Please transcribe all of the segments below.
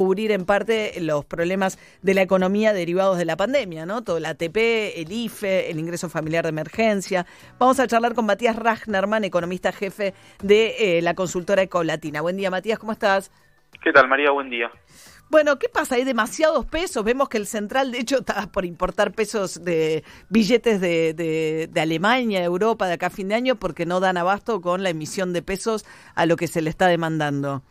cubrir en parte los problemas de la economía derivados de la pandemia, ¿no? Todo el ATP, el IFE, el ingreso familiar de emergencia. Vamos a charlar con Matías Ragnerman, economista jefe de eh, la consultora Ecolatina. Buen día, Matías, ¿cómo estás? ¿Qué tal, María? Buen día. Bueno, ¿qué pasa? Hay demasiados pesos. Vemos que el central, de hecho, está por importar pesos de billetes de, de, de, Alemania, Europa, de acá a fin de año, porque no dan abasto con la emisión de pesos a lo que se le está demandando.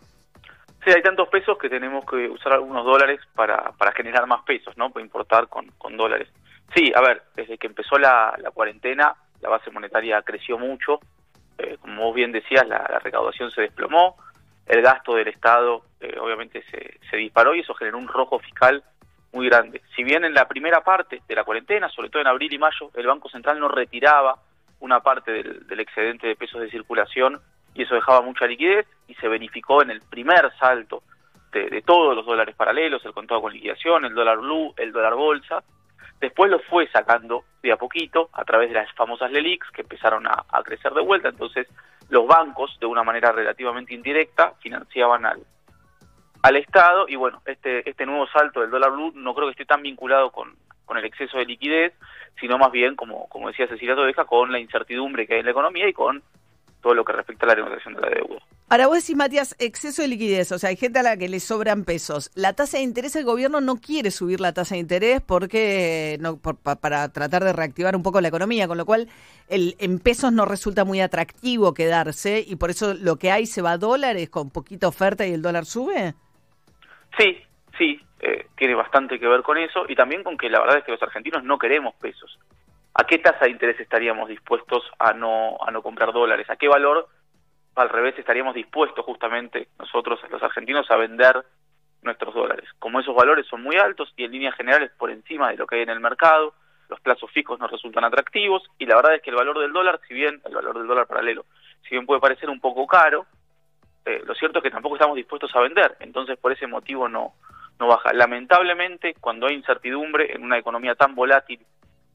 Sí, hay tantos pesos que tenemos que usar algunos dólares para, para generar más pesos, ¿no? Para importar con, con dólares. Sí, a ver, desde que empezó la, la cuarentena, la base monetaria creció mucho. Eh, como vos bien decías, la, la, recaudación se desplomó, el gasto del Estado eh, obviamente se, se disparó y eso generó un rojo fiscal muy grande. Si bien en la primera parte de la cuarentena, sobre todo en abril y mayo, el Banco Central no retiraba una parte del, del excedente de pesos de circulación y eso dejaba mucha liquidez y se verificó en el primer salto de, de, todos los dólares paralelos, el contado con liquidación, el dólar blue, el dólar bolsa. Después lo fue sacando de a poquito a través de las famosas LELIX que empezaron a, crecer de vuelta. Entonces los bancos, de una manera relativamente indirecta, financiaban al, al Estado y bueno, este, este nuevo salto del dólar blue no creo que esté tan vinculado con, con el exceso de liquidez, sino más bien, como, como decía Cecilia Todeja, con la incertidumbre que hay en la economía y con todo lo que respecta a la negociación de la deuda. Ahora vos decís, Matías, exceso de liquidez, o sea, hay gente a la que le sobran pesos. La tasa de interés, el gobierno no quiere subir la tasa de interés porque no, por, para tratar de reactivar un poco la economía, con lo cual el, en pesos no resulta muy atractivo quedarse y por eso lo que hay se va a dólares con poquita oferta y el dólar sube. Sí, sí, eh, tiene bastante que ver con eso y también con que la verdad es que los argentinos no queremos pesos. ¿A qué tasa de interés estaríamos dispuestos a no, a no comprar dólares? ¿A qué valor, al revés, estaríamos dispuestos justamente nosotros, los argentinos, a vender nuestros dólares? Como esos valores son muy altos y en líneas generales por encima de lo que hay en el mercado, los plazos fijos nos resultan atractivos y la verdad es que el valor del dólar, si bien el valor del dólar paralelo, si bien puede parecer un poco caro, eh, lo cierto es que tampoco estamos dispuestos a vender, entonces por ese motivo no, no baja. Lamentablemente, cuando hay incertidumbre en una economía tan volátil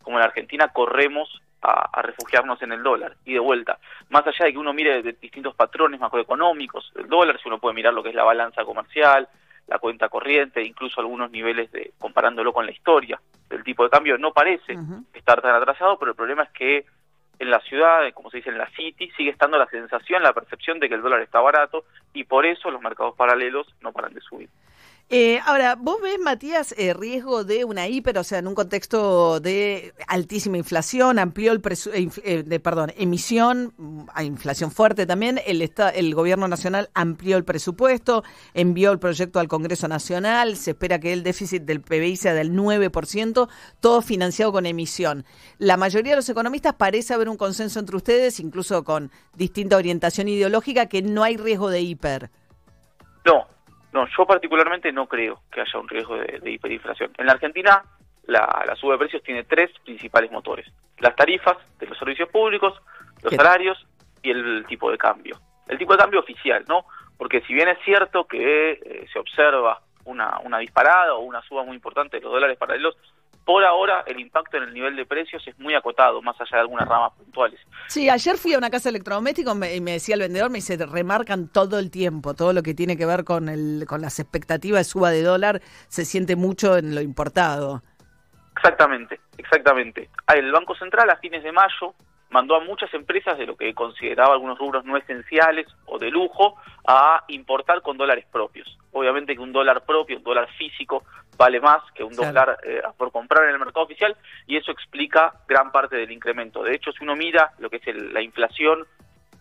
como la Argentina, corremos a, a, refugiarnos en el dólar. Y de vuelta, más allá de que uno mire de distintos patrones macroeconómicos del dólar, si uno puede mirar lo que es la balanza comercial, la cuenta corriente, incluso algunos niveles de comparándolo con la historia del tipo de cambio, no parece uh -huh. estar tan atrasado, pero el problema es que en la ciudad, como se dice en la city, sigue estando la sensación, la percepción de que el dólar está barato y por eso los mercados paralelos no paran de subir. Eh, ahora, ¿vos ves, Matías, eh, riesgo de una hiper, o sea, en un contexto de altísima inflación, amplió el eh, de, perdón, emisión, a inflación fuerte también, el, el gobierno nacional amplió el presupuesto, envió el proyecto al Congreso Nacional, se espera que el déficit del PBI sea del 9%, todo financiado con emisión. La mayoría de los economistas parece haber un consenso entre ustedes, incluso con distinta orientación ideológica, que no hay riesgo de hiper. No, no, yo particularmente no creo que haya un riesgo de, de hiperinflación. En la Argentina, la, la, suba de precios tiene tres principales motores. Las tarifas de los servicios públicos, los ¿Qué? salarios y el tipo de cambio. El tipo de cambio oficial, ¿no? Porque si bien es cierto que eh, se observa una, una disparada o una suba muy importante de los dólares paralelos, por ahora el impacto en el nivel de precios es muy acotado, más allá de algunas ramas puntuales. Sí, ayer fui a una casa electrodoméstico y me decía el vendedor, me dice, remarcan todo el tiempo, todo lo que tiene que ver con, el, con las expectativas de suba de dólar, se siente mucho en lo importado. Exactamente, exactamente. El Banco Central a fines de mayo mandó a muchas empresas de lo que consideraba algunos rubros no esenciales o de lujo a importar con dólares propios. Obviamente que un dólar propio, un dólar físico, vale más que un claro. dólar eh, por comprar en el mercado oficial y eso explica gran parte del incremento. De hecho, si uno mira lo que es el, la inflación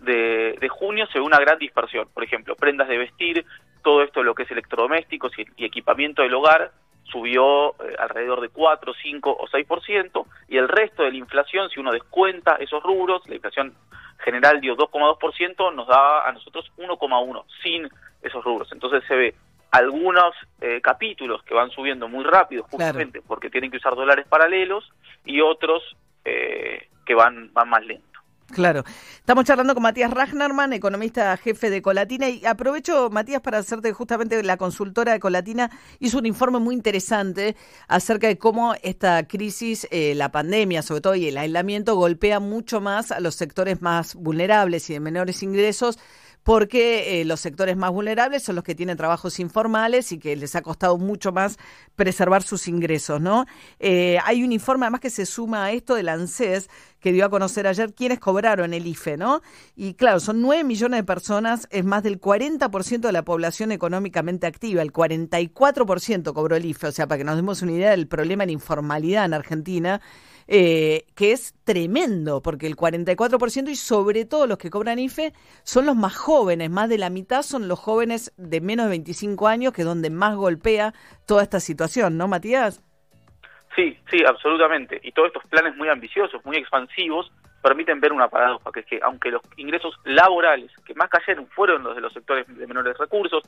de, de, junio, se ve una gran dispersión. Por ejemplo, prendas de vestir, todo esto lo que es electrodomésticos y, y equipamiento del hogar, subió eh, alrededor de 4, 5 o 6%, y el resto de la inflación, si uno descuenta esos rubros, la inflación general dio 2,2%, nos da a nosotros 1,1% sin esos rubros. Entonces se ve algunos eh, capítulos que van subiendo muy rápido, justamente claro. porque tienen que usar dólares paralelos, y otros eh, que van, van más lentos. Claro. Estamos charlando con Matías Ragnarman, economista jefe de Colatina, y aprovecho, Matías, para hacerte justamente la consultora de Colatina, hizo un informe muy interesante acerca de cómo esta crisis, eh, la pandemia sobre todo y el aislamiento, golpea mucho más a los sectores más vulnerables y de menores ingresos, porque eh, los sectores más vulnerables son los que tienen trabajos informales y que les ha costado mucho más preservar sus ingresos, ¿no? Eh, hay un informe además que se suma a esto del ANSES que dio a conocer ayer quienes cobraron el IFE, ¿no? Y claro, son 9 millones de personas, es más del 40% de la población económicamente activa, el 44% cobró el IFE, o sea, para que nos demos una idea del problema de la informalidad en Argentina. Eh, que es tremendo, porque el 44% y sobre todo los que cobran IFE son los más jóvenes, más de la mitad son los jóvenes de menos de 25 años, que es donde más golpea toda esta situación, ¿no, Matías? Sí, sí, absolutamente. Y todos estos planes muy ambiciosos, muy expansivos, permiten ver una paradoja, que es que aunque los ingresos laborales que más cayeron fueron los de los sectores de menores recursos,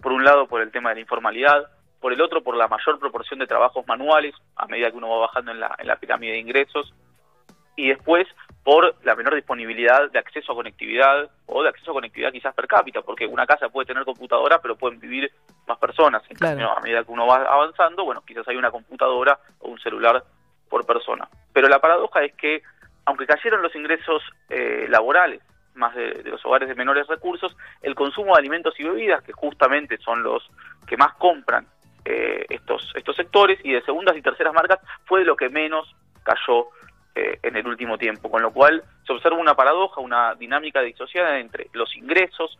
por un lado por el tema de la informalidad, por el otro por la mayor proporción de trabajos manuales a medida que uno va bajando en la, en la pirámide de ingresos y después por la menor disponibilidad de acceso a conectividad o de acceso a conectividad quizás per cápita, porque una casa puede tener computadora pero pueden vivir más personas. En cambio, a medida que uno va avanzando, bueno, quizás hay una computadora o un celular por persona. Pero la paradoja es que, aunque cayeron los ingresos eh, laborales más de, los hogares de menores recursos, el consumo de alimentos y bebidas, que justamente son los que más compran eh, estos, estos sectores y de segundas y terceras marcas fue de lo que menos cayó eh, en el último tiempo, con lo cual se observa una paradoja, una dinámica disociada entre los ingresos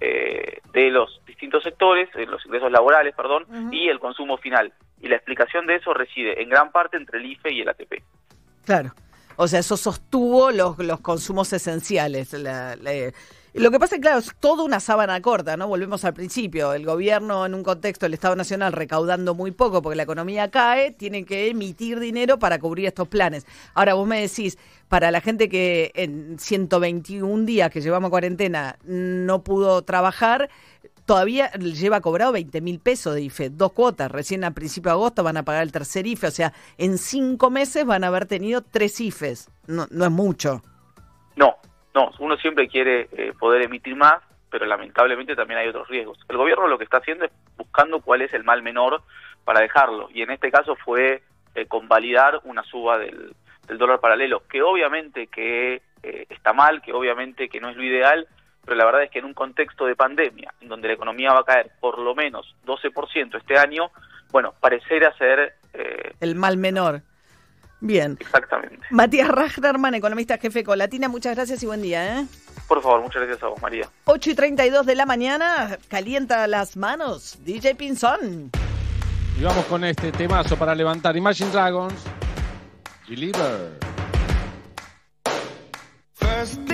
eh, de los distintos sectores, los ingresos laborales, perdón, y el consumo final. Y la explicación de eso reside en gran parte entre el IFE y el ATP. Claro. O sea, eso sostuvo los, los consumos esenciales. la, lo que pasa es, claro, es toda una sábana corta, ¿no? Volvemos al principio. El gobierno, en un contexto del Estado Nacional, recaudando muy poco porque la economía cae, tiene que emitir dinero para cubrir estos planes. Ahora, vos me decís, para la gente que en 121 días que llevamos cuarentena no pudo trabajar, todavía lleva cobrado 20 mil pesos de IFE, dos cuotas. Recién a principio de agosto van a pagar el tercer IFE, o sea, en cinco meses van a haber tenido tres IFEs. No, no es mucho. No, no, uno siempre quiere eh, poder emitir más, pero lamentablemente también hay otros riesgos. El gobierno lo que está haciendo es buscando cuál es el mal menor para dejarlo, y en este caso fue eh, convalidar una suba del, dólar paralelo, que obviamente que eh, está mal, que obviamente que no es lo ideal, pero la verdad es que en un contexto de pandemia, en donde la economía va a caer por lo menos 12% este año, bueno, parecerá ser... el mal menor. Bien. Exactamente. Matías Rachterman, economista jefe Colatina, muchas gracias y buen día. ¿eh? Por favor, muchas gracias a vos, María. 8 y 32 de la mañana, calienta las manos, DJ Pinzón. Y vamos con este temazo para levantar Imagine Dragons, Deliver. First